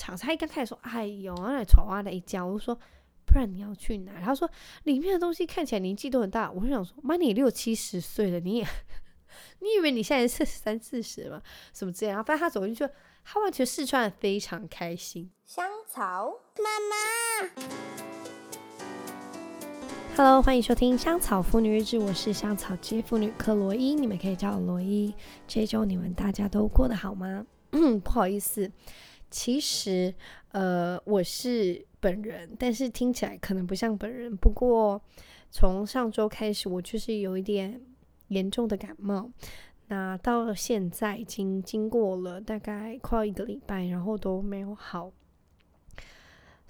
场。他一刚开始说：“哎呦，那丑啊的一家。”我就说：“不然你要去哪？”他说：“里面的东西看起来年纪都很大。”我就想说：“妈，你六七十岁了，你也 你以为你现在是三四十吗？什么这样？”反正他走进去，他完全试穿的非常开心。香草妈妈。Hello，欢迎收听《香草妇女日志》，我是香草街妇女克罗伊，你们可以叫我罗伊。这周你们大家都过得好吗？不好意思，其实呃我是本人，但是听起来可能不像本人。不过从上周开始，我就是有一点严重的感冒，那到现在已经经过了大概快要一个礼拜，然后都没有好。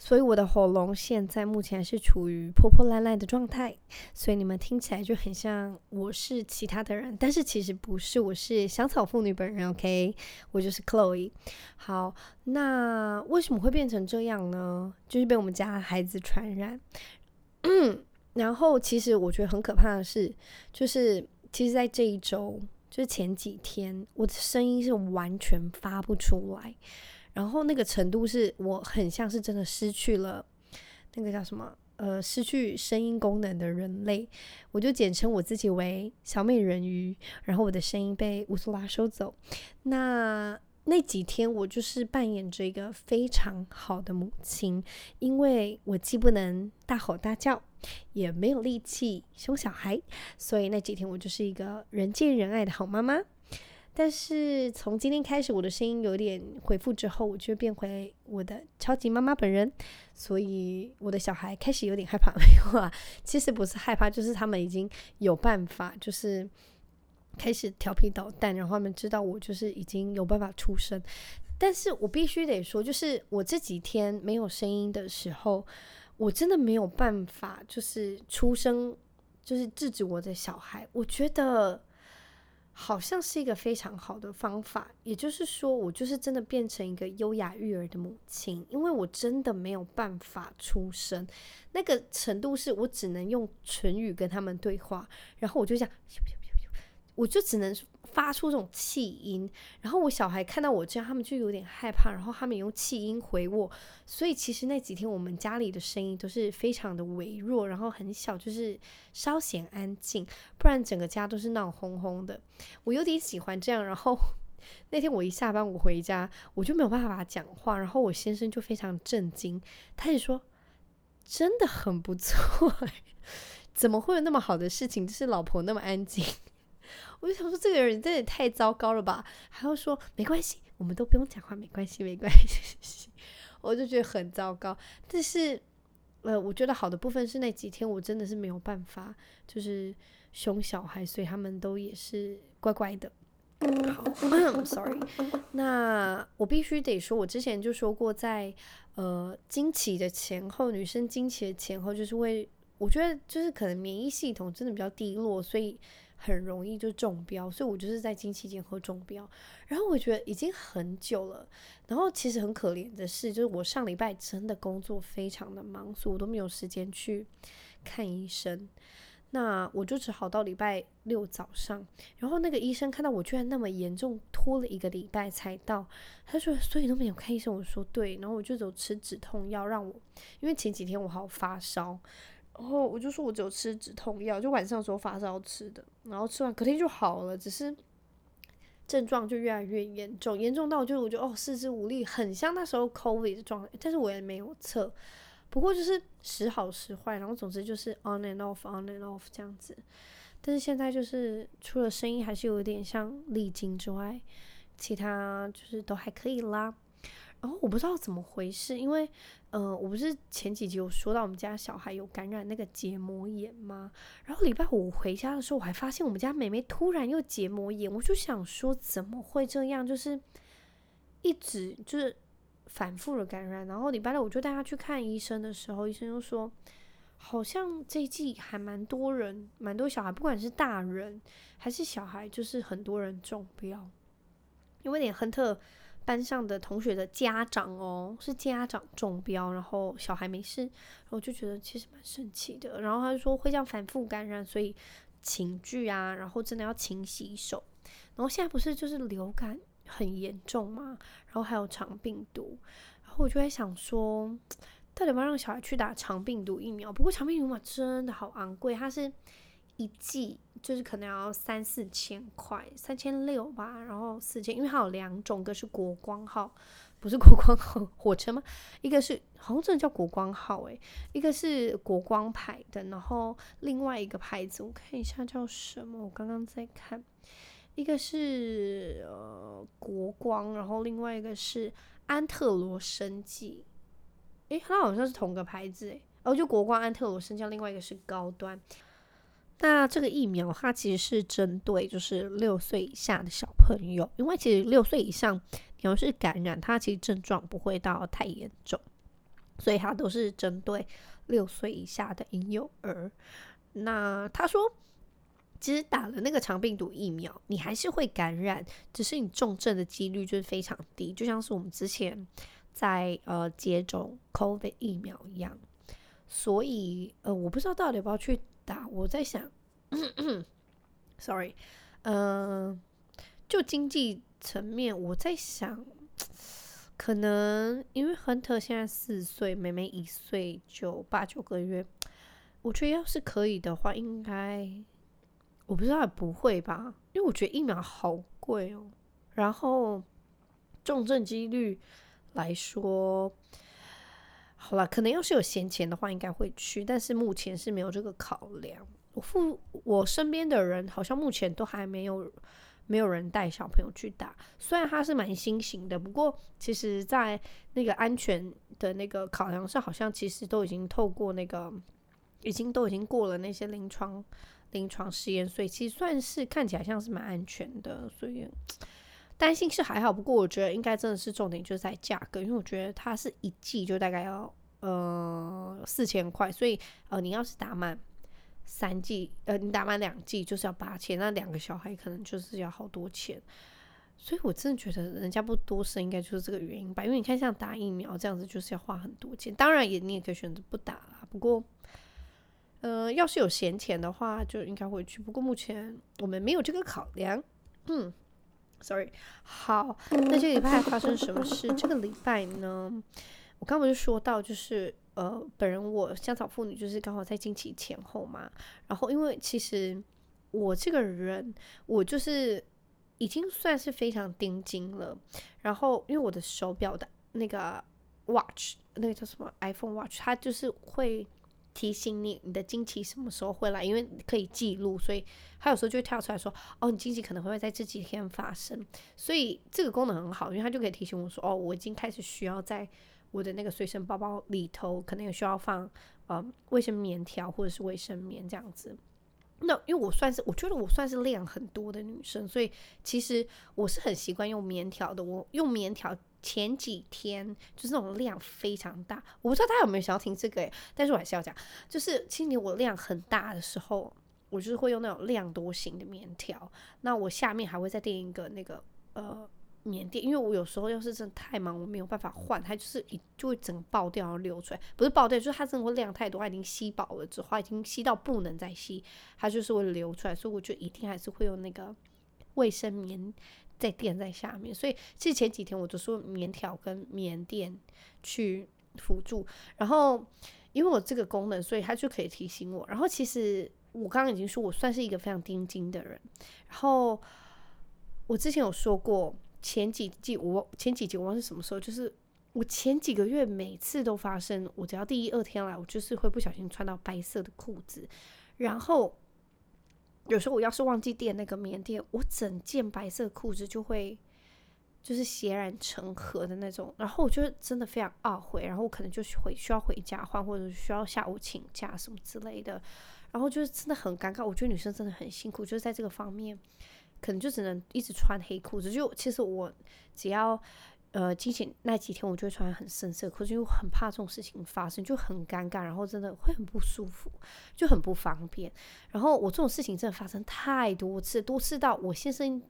所以我的喉咙现在目前是处于破破烂烂的状态，所以你们听起来就很像我是其他的人，但是其实不是，我是香草妇女本人，OK，我就是 Chloe。好，那为什么会变成这样呢？就是被我们家孩子传染。然后其实我觉得很可怕的是，就是其实在这一周，就是前几天，我的声音是完全发不出来。然后那个程度是我很像是真的失去了那个叫什么呃失去声音功能的人类，我就简称我自己为小美人鱼。然后我的声音被乌苏拉收走。那那几天我就是扮演着一个非常好的母亲，因为我既不能大吼大叫，也没有力气凶小孩，所以那几天我就是一个人见人爱的好妈妈。但是从今天开始，我的声音有点恢复之后，我就变回我的超级妈妈本人，所以我的小孩开始有点害怕。没有啊，其实不是害怕，就是他们已经有办法，就是开始调皮捣蛋，然后他们知道我就是已经有办法出声。但是我必须得说，就是我这几天没有声音的时候，我真的没有办法，就是出声，就是制止我的小孩。我觉得。好像是一个非常好的方法，也就是说，我就是真的变成一个优雅育儿的母亲，因为我真的没有办法出声，那个程度是我只能用唇语跟他们对话，然后我就这样，我就只能。发出这种气音，然后我小孩看到我这样，他们就有点害怕，然后他们用气音回我，所以其实那几天我们家里的声音都是非常的微弱，然后很小，就是稍显安静，不然整个家都是闹哄哄的。我有点喜欢这样，然后 那天我一下班我回家，我就没有办法讲话，然后我先生就非常震惊，他就说真的很不错，怎么会有那么好的事情，就是老婆那么安静。我就想说，这个人真的太糟糕了吧？还要说没关系，我们都不用讲话，没关系，没关系。我就觉得很糟糕。但是，呃，我觉得好的部分是那几天我真的是没有办法，就是凶小孩，所以他们都也是乖乖的。好，sorry。那我必须得说，我之前就说过在，呃经期的前后，女生经期的前后，就是会，我觉得就是可能免疫系统真的比较低落，所以。很容易就中标，所以我就是在经期间喝中标。然后我觉得已经很久了。然后其实很可怜的是，就是我上礼拜真的工作非常的忙，所以我都没有时间去看医生。那我就只好到礼拜六早上，然后那个医生看到我居然那么严重，拖了一个礼拜才到。他说：“所以都没有看医生。”我说：“对。”然后我就走吃止痛药，让我因为前几天我好发烧。然后我就说，我只有吃止痛药，就晚上的时候发烧吃的，然后吃完隔天就好了，只是症状就越来越严重，严重到就我觉得哦四肢无力，很像那时候 COVID 的状态，但是我也没有测，不过就是时好时坏，然后总之就是 on and off on and off 这样子，但是现在就是除了声音还是有点像历经之外，其他就是都还可以啦。然后我不知道怎么回事，因为，呃，我不是前几集有说到我们家小孩有感染那个结膜炎吗？然后礼拜五回家的时候，我还发现我们家妹妹突然又结膜炎，我就想说怎么会这样？就是一直就是反复的感染。然后礼拜六我就带她去看医生的时候，医生又说，好像这一季还蛮多人，蛮多小孩，不管是大人还是小孩，就是很多人中标，因为点亨特。班上的同学的家长哦，是家长中标，然后小孩没事，然后就觉得其实蛮神奇的。然后他就说会这样反复感染，所以寝具啊，然后真的要勤洗手。然后现在不是就是流感很严重嘛，然后还有肠病毒，然后我就在想说，到底要不要让小孩去打肠病毒疫苗？不过肠病毒嘛，真的好昂贵，它是一季就是可能要三四千块，三千六吧，然后四千，因为它有两种，一个是国光号，不是国光号火车吗？一个是好像真的叫国光号，诶，一个是国光牌的，然后另外一个牌子我看一下叫什么，我刚刚在看，一个是呃国光，然后另外一个是安特罗生计。诶，它好像是同个牌子诶，哦，就国光安特罗生技，另外一个是高端。那这个疫苗它其实是针对就是六岁以下的小朋友，因为其实六岁以上你要是感染，它其实症状不会到太严重，所以它都是针对六岁以下的婴幼儿。那他说，其实打了那个肠病毒疫苗，你还是会感染，只是你重症的几率就是非常低，就像是我们之前。在呃接种 COVID 疫苗一样，所以呃我不知道到底要不要去打。我在想，sorry，呃，就经济层面，我在想，可能因为亨特现在四岁，妹妹一岁就八九个月，我觉得要是可以的话，应该我不知道不会吧，因为我觉得疫苗好贵哦，然后重症几率。来说，好了，可能要是有闲钱的话，应该会去，但是目前是没有这个考量。我父我身边的人好像目前都还没有没有人带小朋友去打，虽然它是蛮新型的，不过其实在那个安全的那个考量上，好像其实都已经透过那个已经都已经过了那些临床临床试验，所以其实算是看起来像是蛮安全的，所以。担心是还好，不过我觉得应该真的是重点就是在价格，因为我觉得它是一剂就大概要呃四千块，所以呃你要是打满三剂，呃你打满两剂就是要八千，那两个小孩可能就是要好多钱，所以我真的觉得人家不多生应该就是这个原因吧，因为你看像打疫苗这样子就是要花很多钱，当然也你也可以选择不打啦，不过呃要是有闲钱的话就应该会去，不过目前我们没有这个考量，嗯。Sorry，好，那这个礼拜发生什么事？这个礼拜呢，我刚不是说到，就是呃，本人我香草妇女就是刚好在经期前后嘛。然后因为其实我这个人，我就是已经算是非常盯紧了。然后因为我的手表的那个 watch，那个叫什么 iPhone Watch，它就是会。提醒你你的经期什么时候会来，因为可以记录，所以他有时候就会跳出来说：“哦，你经期可能会在这几天发生。”所以这个功能很好，因为它就可以提醒我说：“哦，我已经开始需要在我的那个随身包包里头，可能也需要放呃卫生棉条或者是卫生棉这样子。”那因为我算是我觉得我算是量很多的女生，所以其实我是很习惯用棉条的。我用棉条。前几天就是那种量非常大，我不知道大家有没有想要听这个诶，但是我还是要讲，就是今年我量很大的时候，我就是会用那种量多型的棉条，那我下面还会再垫一个那个呃棉垫，因为我有时候要是真的太忙，我没有办法换，它就是一就会整个爆掉然后流出来，不是爆掉，就是它真的会量太多，它已经吸饱了之后，已经吸到不能再吸，它就是会流出来，所以我就一定还是会用那个卫生棉。再垫在下面，所以其实前几天我就说棉条跟棉垫去辅助，然后因为我这个功能，所以它就可以提醒我。然后其实我刚刚已经说我算是一个非常盯紧的人，然后我之前有说过前几季我前几集我忘记是什么时候，就是我前几个月每次都发生，我只要第一二天来，我就是会不小心穿到白色的裤子，然后。有时候我要是忘记垫那个棉垫，我整件白色裤子就会就是血染成河的那种，然后我就真的非常懊悔，然后我可能就回需要回家换，或者需要下午请假什么之类的，然后就是真的很尴尬。我觉得女生真的很辛苦，就是在这个方面，可能就只能一直穿黑裤子。就其实我只要。呃，经期那几天我就会穿很深色，可是因为我很怕这种事情发生，就很尴尬，然后真的会很不舒服，就很不方便。然后我这种事情真的发生太多次，多次到我先生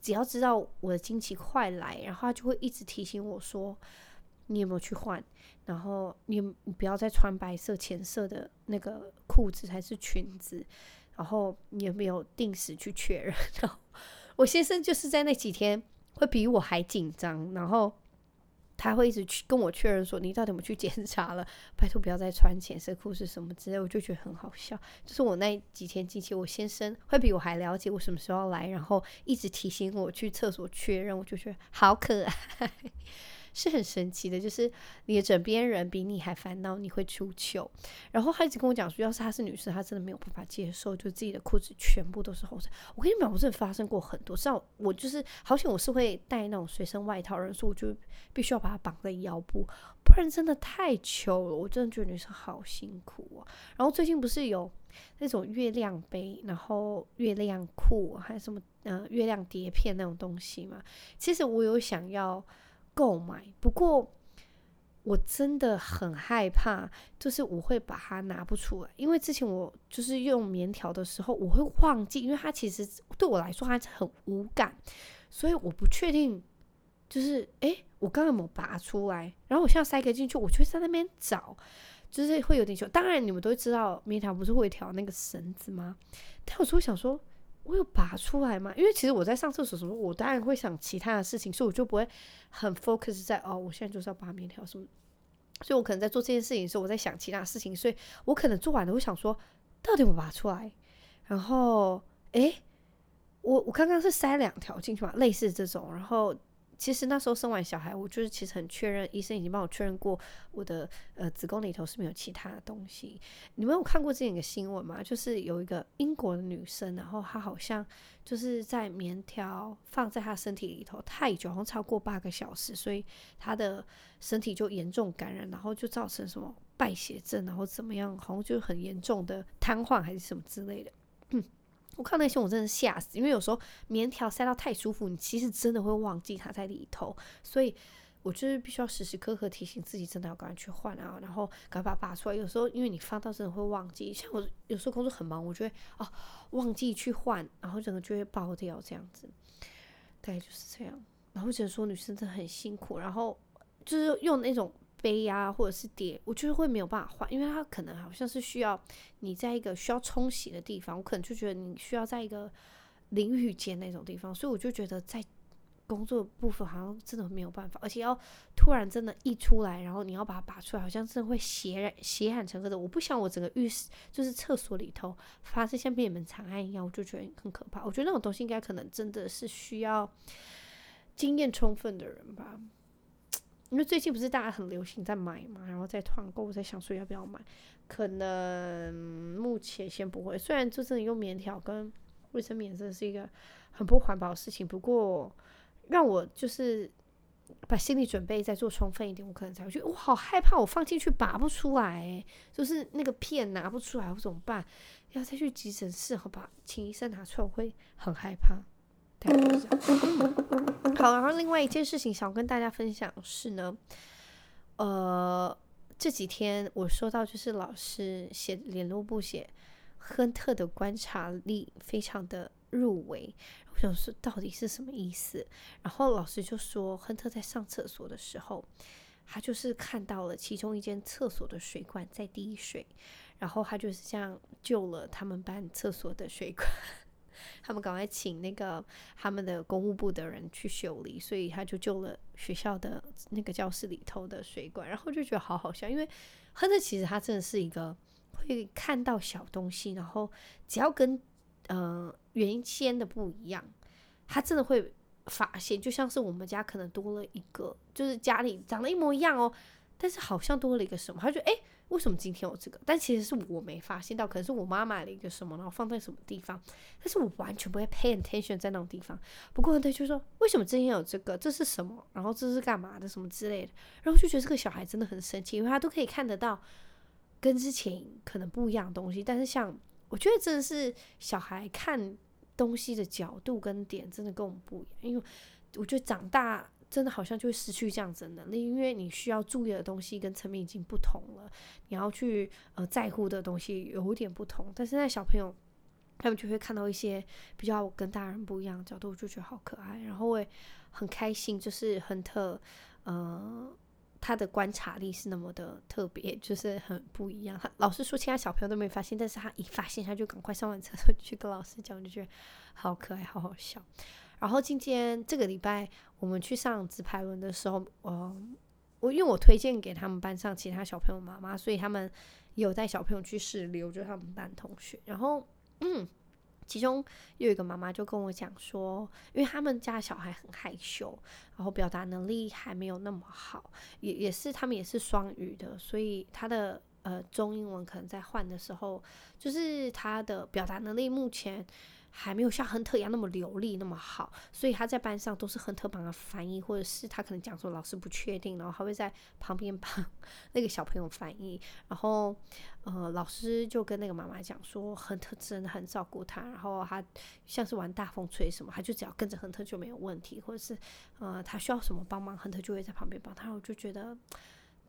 只要知道我的经期快来，然后他就会一直提醒我说：“你有没有去换？然后你你不要再穿白色、浅色的那个裤子还是裙子？然后你有没有定时去确认？” 然后我先生就是在那几天。会比我还紧张，然后他会一直去跟我确认说，你到底怎么去检查了？拜托不要再穿浅色裤子什么之类，我就觉得很好笑。就是我那几天近期，我先生会比我还了解我什么时候来，然后一直提醒我去厕所确认，我就觉得好可爱。是很神奇的，就是你的枕边人比你还烦恼，你会出糗。然后他一直跟我讲说，要是她是女生，她真的没有办法接受，就自己的裤子全部都是红色。我跟你讲，我真的发生过很多，像我就是好险，我是会带那种随身外套人，所以我就必须要把它绑在腰部，不然真的太糗了。我真的觉得女生好辛苦啊。然后最近不是有那种月亮杯，然后月亮裤，还有什么呃月亮碟片那种东西嘛？其实我有想要。购买，不过我真的很害怕，就是我会把它拿不出来，因为之前我就是用棉条的时候，我会忘记，因为它其实对我来说还是很无感，所以我不确定，就是诶，我刚刚有没有拔出来？然后我现在塞个进去，我就会在那边找，就是会有点久。当然你们都知道棉条不是会调那个绳子吗？但有时候想说。我有拔出来吗？因为其实我在上厕所的时候，我当然会想其他的事情，所以我就不会很 focus 在哦，我现在就是要拔面条什么。所以我可能在做这件事情的时候，我在想其他事情，所以我可能做完了，我想说到底我拔出来？然后诶，我我刚刚是塞两条进去嘛，类似这种，然后。其实那时候生完小孩，我就是其实很确认，医生已经帮我确认过我的呃子宫里头是没有其他的东西。你们有看过这样一个新闻吗？就是有一个英国的女生，然后她好像就是在棉条放在她身体里头太久，好像超过八个小时，所以她的身体就严重感染，然后就造成什么败血症，然后怎么样，好像就很严重的瘫痪还是什么之类的。我看那些我真的吓死，因为有时候棉条塞到太舒服，你其实真的会忘记它在里头，所以我就是必须要时时刻刻提醒自己，真的要赶快去换啊，然后赶快把它拔出来。有时候因为你放到真的会忘记，像我有时候工作很忙，我就会哦忘记去换，然后整个就会爆掉这样子，大概就是这样。然后只能说女生真的很辛苦，然后就是用那种。杯呀，或者是碟，我就是会没有办法换，因为它可能好像是需要你在一个需要冲洗的地方，我可能就觉得你需要在一个淋浴间那种地方，所以我就觉得在工作部分好像真的没有办法，而且要突然真的溢出来，然后你要把它拔出来，好像真的会血染血染成个的。我不想我整个浴室就是厕所里头发生像灭门惨案一样，我就觉得很可怕。我觉得那种东西应该可能真的是需要经验充分的人吧。因为最近不是大家很流行在买嘛，然后在团购，我在想说要不要买，可能目前先不会。虽然就真的用棉条跟卫生棉真的是一个很不环保的事情，不过让我就是把心理准备再做充分一点，我可能才会觉得我好害怕，我放进去拔不出来，就是那个片拿不出来，我怎么办？要再去急诊室，好吧，请医生拿出来，我会很害怕。好，然后另外一件事情想跟大家分享是呢，呃，这几天我收到就是老师写联络簿写亨特的观察力非常的入围，我想说到底是什么意思？然后老师就说亨特在上厕所的时候，他就是看到了其中一间厕所的水管在滴水，然后他就是这样救了他们班厕所的水管。他们赶快请那个他们的公务部的人去修理，所以他就救了学校的那个教室里头的水管，然后就觉得好好笑，因为亨特其实他真的是一个会看到小东西，然后只要跟呃原先的不一样，他真的会发现，就像是我们家可能多了一个，就是家里长得一模一样哦，但是好像多了一个什么，他就诶。为什么今天有这个？但其实是我没发现到，可能是我妈买了一个什么，然后放在什么地方，但是我完全不会 pay attention 在那种地方。不过他就说，为什么今天有这个？这是什么？然后这是干嘛的？什么之类的。然后就觉得这个小孩真的很神奇，因为他都可以看得到跟之前可能不一样的东西。但是像我觉得真的是小孩看东西的角度跟点真的跟我们不一样，因为我觉得长大。真的好像就会失去这样子的能力，因为你需要注意的东西跟层面已经不同了，你要去呃在乎的东西有点不同。但现在小朋友他们就会看到一些比较跟大人不一样的角度，就觉得好可爱，然后会很开心，就是亨特，呃，他的观察力是那么的特别，就是很不一样。老师说其他小朋友都没发现，但是他一发现他就赶快上完厕所去跟老师讲，就觉得好可爱，好好笑。然后今天这个礼拜我们去上直排轮的时候，呃，我因为我推荐给他们班上其他小朋友妈妈，所以他们有带小朋友去试溜，就是他们班同学。然后，嗯，其中有一个妈妈就跟我讲说，因为他们家小孩很害羞，然后表达能力还没有那么好，也也是他们也是双语的，所以他的呃中英文可能在换的时候，就是他的表达能力目前。还没有像亨特一样那么流利那么好，所以他在班上都是亨特帮他翻译，或者是他可能讲说老师不确定，然后他会在旁边帮 那个小朋友翻译。然后，呃，老师就跟那个妈妈讲说，亨特真的很照顾他，然后他像是玩大风吹什么，他就只要跟着亨特就没有问题，或者是呃他需要什么帮忙，亨特就会在旁边帮他。我就觉得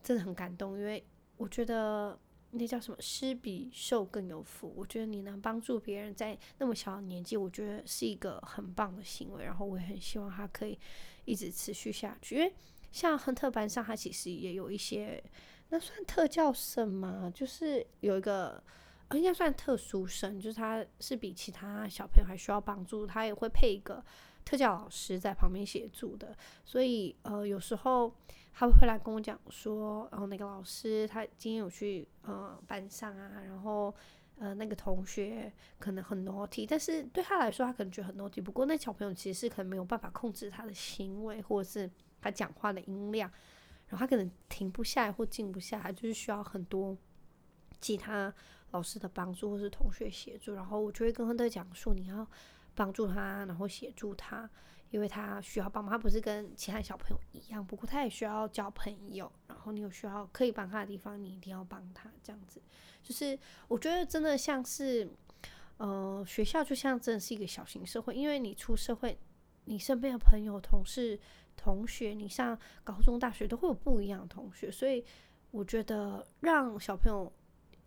真的很感动，因为我觉得。那叫什么？施比受更有福。我觉得你能帮助别人，在那么小的年纪，我觉得是一个很棒的行为。然后我也很希望他可以一直持续下去。因为像亨特班上，他其实也有一些，那算特教生吗？就是有一个，应该算特殊生，就是他是比其他小朋友还需要帮助，他也会配一个特教老师在旁边协助的。所以呃，有时候。他会来跟我讲说，然后那个老师他今天有去呃班上啊，然后呃那个同学可能很 naughty，但是对他来说他可能觉得很 naughty，不过那小朋友其实是可能没有办法控制他的行为或者是他讲话的音量，然后他可能停不下来或静不下来，就是需要很多其他老师的帮助或是同学协助，然后我就会跟亨特讲说，你要帮助他，然后协助他。因为他需要帮忙，他不是跟其他小朋友一样，不过他也需要交朋友。然后你有需要可以帮他的地方，你一定要帮他。这样子，就是我觉得真的像是，呃，学校就像真的是一个小型社会。因为你出社会，你身边的朋友、同事、同学，你上高中、大学都会有不一样的同学，所以我觉得让小朋友。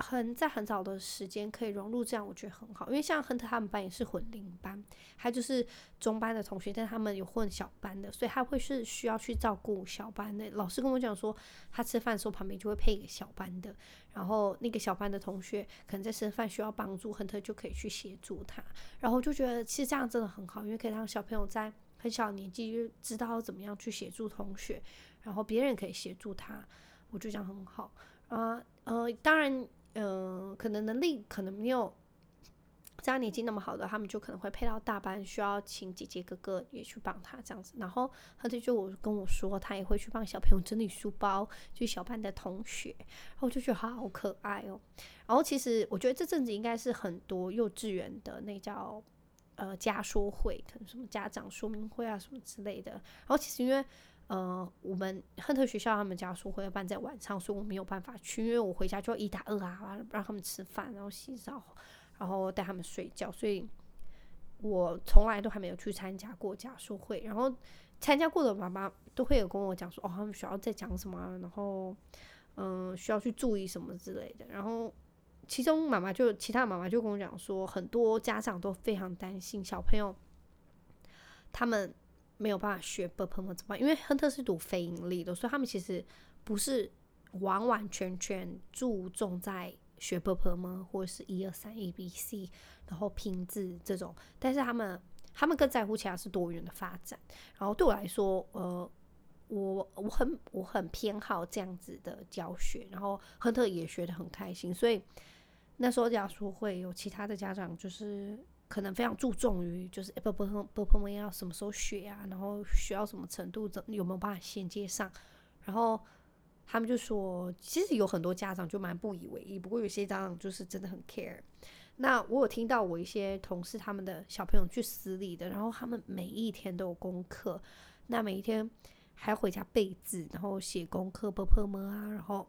很在很早的时间可以融入，这样我觉得很好。因为像亨特他们班也是混龄班，还就是中班的同学，但他们有混小班的，所以他会是需要去照顾小班的。老师跟我讲说，他吃饭的时候旁边就会配一个小班的，然后那个小班的同学可能在吃饭需要帮助，亨特就可以去协助他。然后就觉得其实这样真的很好，因为可以让小朋友在很小年纪就知道怎么样去协助同学，然后别人可以协助他，我就讲很好啊。呃，当然。嗯，可能能力可能没有家年纪那么好的，他们就可能会配到大班，需要请姐姐哥哥也去帮他这样子。然后他就就我跟我说，他也会去帮小朋友整理书包，就小班的同学。然后就觉得好可爱哦。然后其实我觉得这阵子应该是很多幼稚园的那叫呃家说会，可能什么家长说明会啊什么之类的。然后其实因为。呃，我们亨特学校他们家说会办在晚上，所以我没有办法去，因为我回家就要一打二啊，让他们吃饭，然后洗澡，然后带他们睡觉，所以我从来都还没有去参加过家书会。然后参加过的妈妈都会有跟我讲说，哦，他们学校在讲什么，然后嗯、需要去注意什么之类的。然后其中妈妈就其他妈妈就跟我讲说，很多家长都非常担心小朋友他们。没有办法学 Burpermer 怎么办？因为亨特是读非盈利的，所以他们其实不是完完全全注重在学 Burpermer 或者是一二三 A B C，然后拼字这种。但是他们他们更在乎其他是多元的发展。然后对我来说，呃，我我很我很偏好这样子的教学，然后亨特也学得很开心，所以。那时候，假说会有其他的家长，就是可能非常注重于就是诶不不不要什么时候学啊然后学到什么程度怎有没有办法衔接上。然后他们就说其实有很多家长就蛮不以为意不过有些家长就是真的很 care 那我有听到我一些同事他们的小朋友去私立的然后他们每一天都有功课那每一天还要回家背字然后写功课啊然后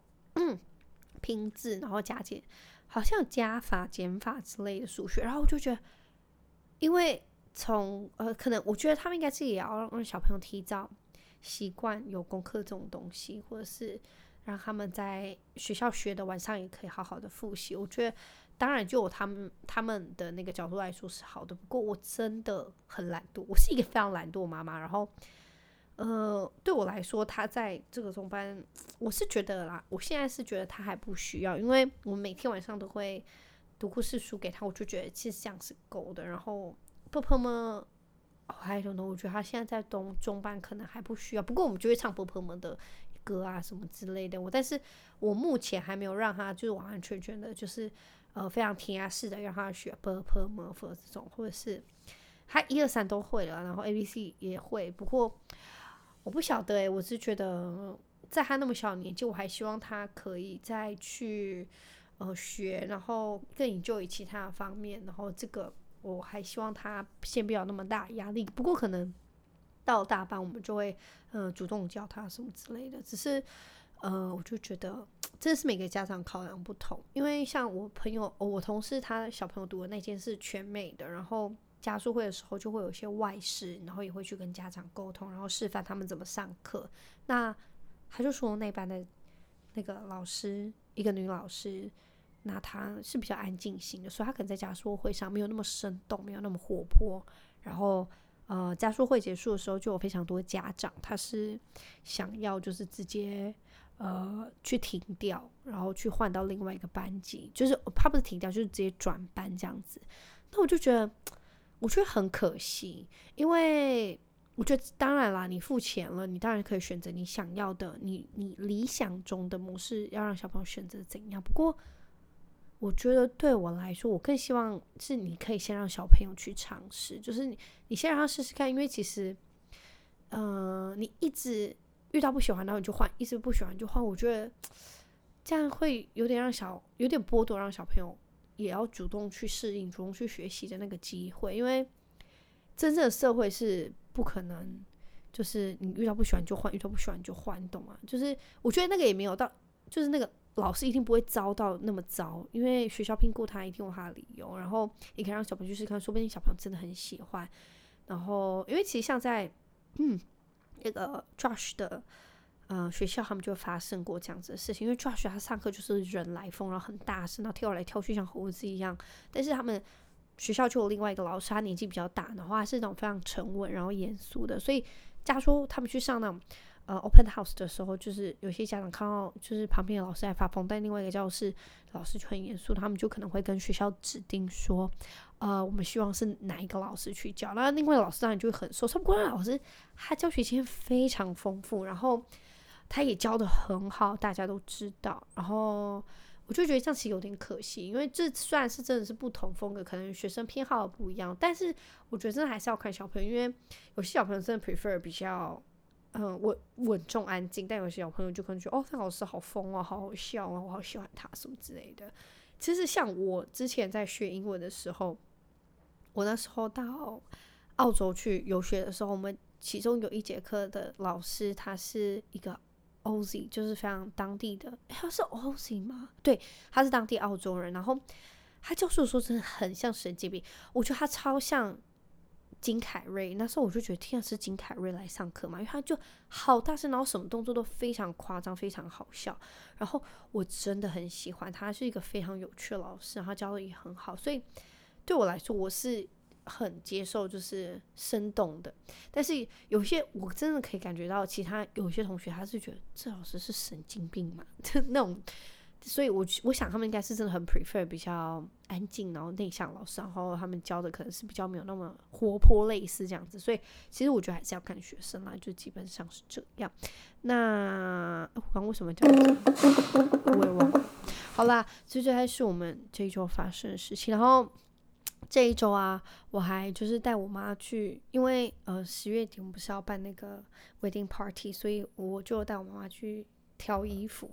拼字然后加减好像加法减法之类的数学。然后我就觉得因为从呃，可能我觉得他们应该是也要让小朋友提早习惯有功课这种东西，或者是让他们在学校学的晚上也可以好好的复习。我觉得，当然就他们他们的那个角度来说是好的。不过我真的很懒惰，我是一个非常懒惰妈妈。然后，呃，对我来说，他在这个中班，我是觉得啦，我现在是觉得他还不需要，因为我每天晚上都会。读故事书给他，我就觉得其实这样是够的。然后婆婆们。还有呢，我觉得他现在在中中班可能还不需要，不过我们就会唱婆婆们的歌啊什么之类的。我但是我目前还没有让他就是完完全全的，就是呃非常填鸭式的让他学婆婆们或这种，或者是他一二三都会了，然后 A B C 也会。不过我不晓得诶、我是觉得在他那么小年纪，我还希望他可以再去。呃学，然后更研究于其他方面，然后这个。我还希望他先不要那么大压力，不过可能到大班我们就会呃主动教他什么之类的。只是呃，我就觉得这是每个家长考量不同，因为像我朋友、我同事他小朋友读的那间是全美的，然后家属会的时候就会有一些外事，然后也会去跟家长沟通，然后示范他们怎么上课。那他就说那班的那个老师，一个女老师。那他是比较安静型的，所以他可能在家说会上没有那么生动，没有那么活泼。然后，呃，家说会结束的时候，就有非常多家长，他是想要就是直接呃去停掉，然后去换到另外一个班级，就是他不是停掉，就是直接转班这样子。那我就觉得，我觉得很可惜，因为我觉得当然啦，你付钱了，你当然可以选择你想要的，你你理想中的模式，要让小朋友选择怎样。不过。我觉得对我来说，我更希望是你可以先让小朋友去尝试，就是你你先让他试试看，因为其实，呃，你一直遇到不喜欢，然后你就换，一直不喜欢就换，我觉得这样会有点让小有点剥夺让小朋友也要主动去适应、主动去学习的那个机会，因为真正的社会是不可能，就是你遇到不喜欢就换，遇到不喜欢就换，懂吗？就是我觉得那个也没有到，就是那个。老师一定不会糟到那么糟，因为学校评估他一定有他的理由。然后你可以让小朋友去试看，说不定小朋友真的很喜欢。然后，因为其实像在嗯那个 Josh 的呃学校，他们就发生过这样子的事情。因为 Josh 他上课就是人来疯，然后很大声，然后跳来跳去像猴子一样。但是他们学校就有另外一个老师，他年纪比较大，然后他是那种非常沉稳然后严肃的。所以假如说他们去上那种。呃，open house 的时候，就是有些家长看到，就是旁边的老师在发疯，但另外一个教室老师就很严肃，他们就可能会跟学校指定说，呃，我们希望是哪一个老师去教。那另外老师当然就会很受。不过老师他教学经验非常丰富，然后他也教得很好，大家都知道。然后我就觉得这样其实有点可惜，因为这虽然是真的是不同风格，可能学生偏好不一样，但是我觉得真的还是要看小朋友，因为有些小朋友真的 prefer 比较。嗯，稳稳重安静，但有些小朋友就可能觉得，哦，这老师好疯哦，好好笑啊，我好喜欢他什么之类的。其实像我之前在学英文的时候，我那时候到澳洲去游学的时候，我们其中有一节课的老师，他是一个 Oz，就是非常当地的，他是 Oz 吗？对，他是当地澳洲人。然后他教授的时候真的很像神经病，我觉得他超像。金凯瑞，那时候我就觉得天啊，是金凯瑞来上课嘛，因为他就好大声，然后什么动作都非常夸张，非常好笑。然后我真的很喜欢他，是一个非常有趣的老师，然后教的也很好，所以对我来说我是很接受，就是生动的。但是有些我真的可以感觉到，其他有些同学他是觉得这老师是神经病嘛，就那种。所以我，我想他们应该是真的很 prefer 比较安静，然后内向老师，然后他们教的可能是比较没有那么活泼类似这样子。所以，其实我觉得还是要看学生啦，就基本上是这样。那我刚为什么讲？我也忘了。好啦，这就还是我们这一周发生的事情。然后这一周啊，我还就是带我妈去，因为呃十月底我们不是要办那个 wedding party，所以我就带我妈妈去挑衣服。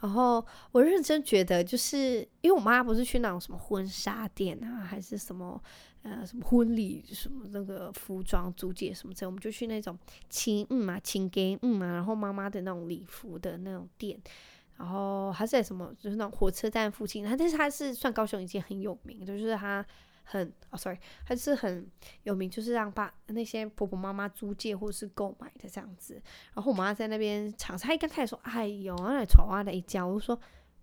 然后我认真觉得，就是因为我妈不是去那种什么婚纱店啊，还是什么呃什么婚礼什么那个服装租借什么之类，我们就去那种亲嗯嘛亲给嗯嘛，然后妈妈的那种礼服的那种店，然后还是在什么就是那种火车站附近，但是它是算高雄一间很有名，就是它。很哦，sorry，还是很有名，就是让爸那些婆婆妈妈租借或是购买的这样子。然后我妈在那边尝试，她一刚开始说：“哎呦，那丑啊的一家。”我就说：“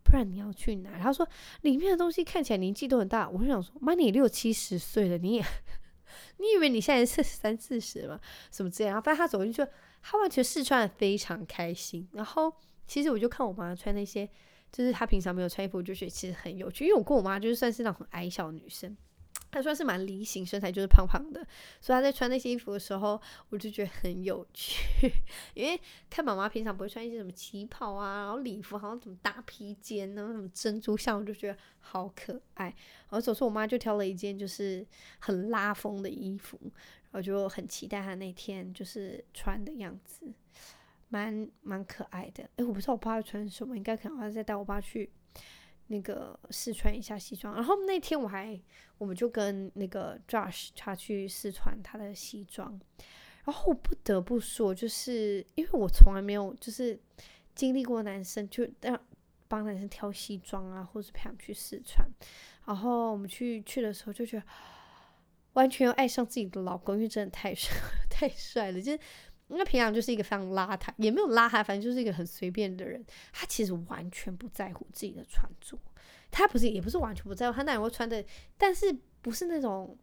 不然你要去哪？”她说：“里面的东西看起来年纪都很大。”我就想说：“妈，你六七十岁了，你也 你以为你现在是三四十吗？什么之类。”然后反正她走进去，她完全试穿的非常开心。然后其实我就看我妈穿那些，就是她平常没有穿衣服，我就觉得其实很有趣。因为我跟我妈就是算是那种很矮小的女生。他算是蛮梨形，身材就是胖胖的，所以他在穿那些衣服的时候，我就觉得很有趣。因为看妈妈平常不会穿一些什么旗袍啊，然后礼服好像什么大披肩呢，什么珍珠项，我就觉得好可爱。然后，所以说我妈就挑了一件就是很拉风的衣服，然后就很期待她那天就是穿的样子，蛮蛮可爱的。诶，我不知道我爸会穿什么，应该可能要再带我爸去。那个试穿一下西装，然后那天我还，我们就跟那个 Josh 他去试穿他的西装，然后不得不说，就是因为我从来没有就是经历过男生就让帮男生挑西装啊，或者陪他们去试穿，然后我们去去的时候就觉得 完全要爱上自己的老公，因为真的太帅 太帅了，就是。因为平常就是一个非常邋遢，也没有邋遢，反正就是一个很随便的人。他其实完全不在乎自己的穿着，他不是也不是完全不在乎，他那也会穿的，但是不是那种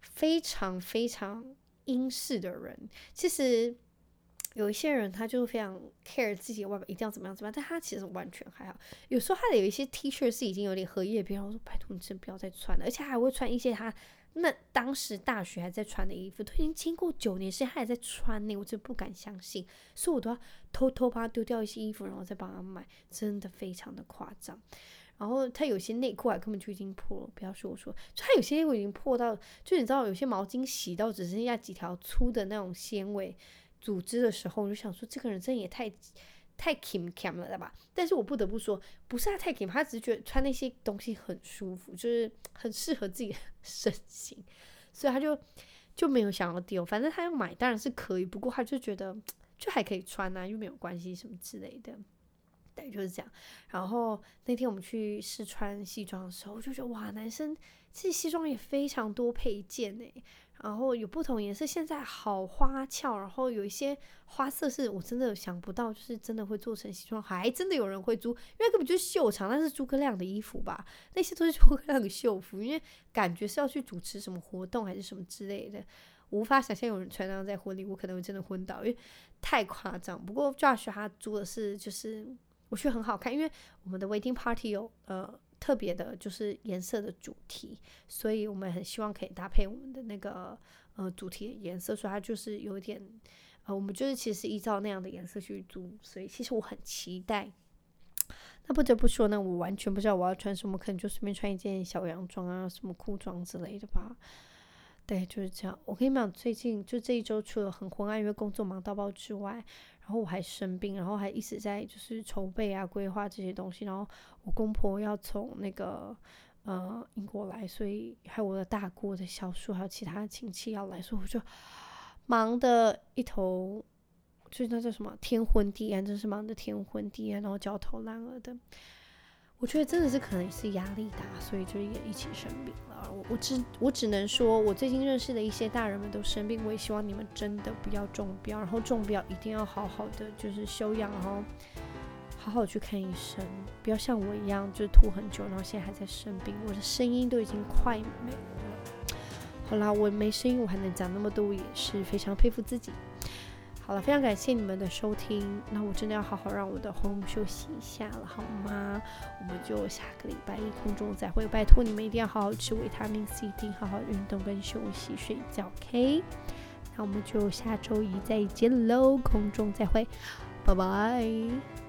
非常非常英式的人。其实有一些人，他就非常 care 自己的外表一定要怎么样怎么样，但他其实完全还好。有时候他的有一些 T 恤是已经有点荷叶边，我说拜托你真不要再穿了，而且还会穿一些他。那当时大学还在穿的衣服，都已经经过九年时间，他还在穿呢，我真不敢相信，所以我都要偷偷帮他丢掉一些衣服，然后再帮他买，真的非常的夸张。然后他有些内裤还根本就已经破了，不要说我说，就他有些内裤已经破到，就你知道，有些毛巾洗到只剩下几条粗的那种纤维组织的时候，我就想说，这个人真的也太。太 Kim Kim 了，对吧？但是我不得不说，不是他太 Kim，他只是觉得穿那些东西很舒服，就是很适合自己的 身形，所以他就就没有想要丢。反正他要买当然是可以，不过他就觉得就还可以穿啊，又没有关系什么之类的。对，就是这样。然后那天我们去试穿西装的时候，我就觉得哇，男生其实西装也非常多配件呢。然后有不同颜色，现在好花俏。然后有一些花色是我真的想不到，就是真的会做成西装，还真的有人会租，因为根本就是秀场，那是诸葛亮的衣服吧？那些都是诸葛亮的秀服，因为感觉是要去主持什么活动还是什么之类的，无法想象有人穿那样在婚礼，我可能会真的昏倒，因为太夸张。不过 Josh 他租的是，就是我觉得很好看，因为我们的 wedding party 有呃。特别的就是颜色的主题，所以我们很希望可以搭配我们的那个呃主题的颜色，所以它就是有一点呃，我们就是其实依照那样的颜色去租，所以其实我很期待。那不得不说呢，我完全不知道我要穿什么，可能就随便穿一件小洋装啊，什么裤装之类的吧。对，就是这样。我跟你们讲，最近就这一周除了很昏暗，因为工作忙到爆之外。然后我还生病，然后还一直在就是筹备啊、规划这些东西。然后我公婆要从那个呃英国来，所以还有我的大姑的小叔，还有其他亲戚要来，所以我就忙得一头，就是那叫什么天昏地暗，真是忙得天昏地暗，然后焦头烂额的。我觉得真的是可能是压力大，所以就也一起生病了。我我只我只能说，我最近认识的一些大人们都生病，我也希望你们真的不要中标，然后中标一定要好好的就是休养，然后好好去看医生，不要像我一样就是吐很久，然后现在还在生病，我的声音都已经快没了。好啦，我没声音，我还能讲那么多，也是非常佩服自己。好了，非常感谢你们的收听。那我真的要好好让我的喉咙休息一下了，好吗？我们就下个礼拜一空中再会。拜托你们一定要好好吃维他命 C，一定好好运动跟休息睡觉，OK？那我们就下周一再见喽，空中再会，拜拜。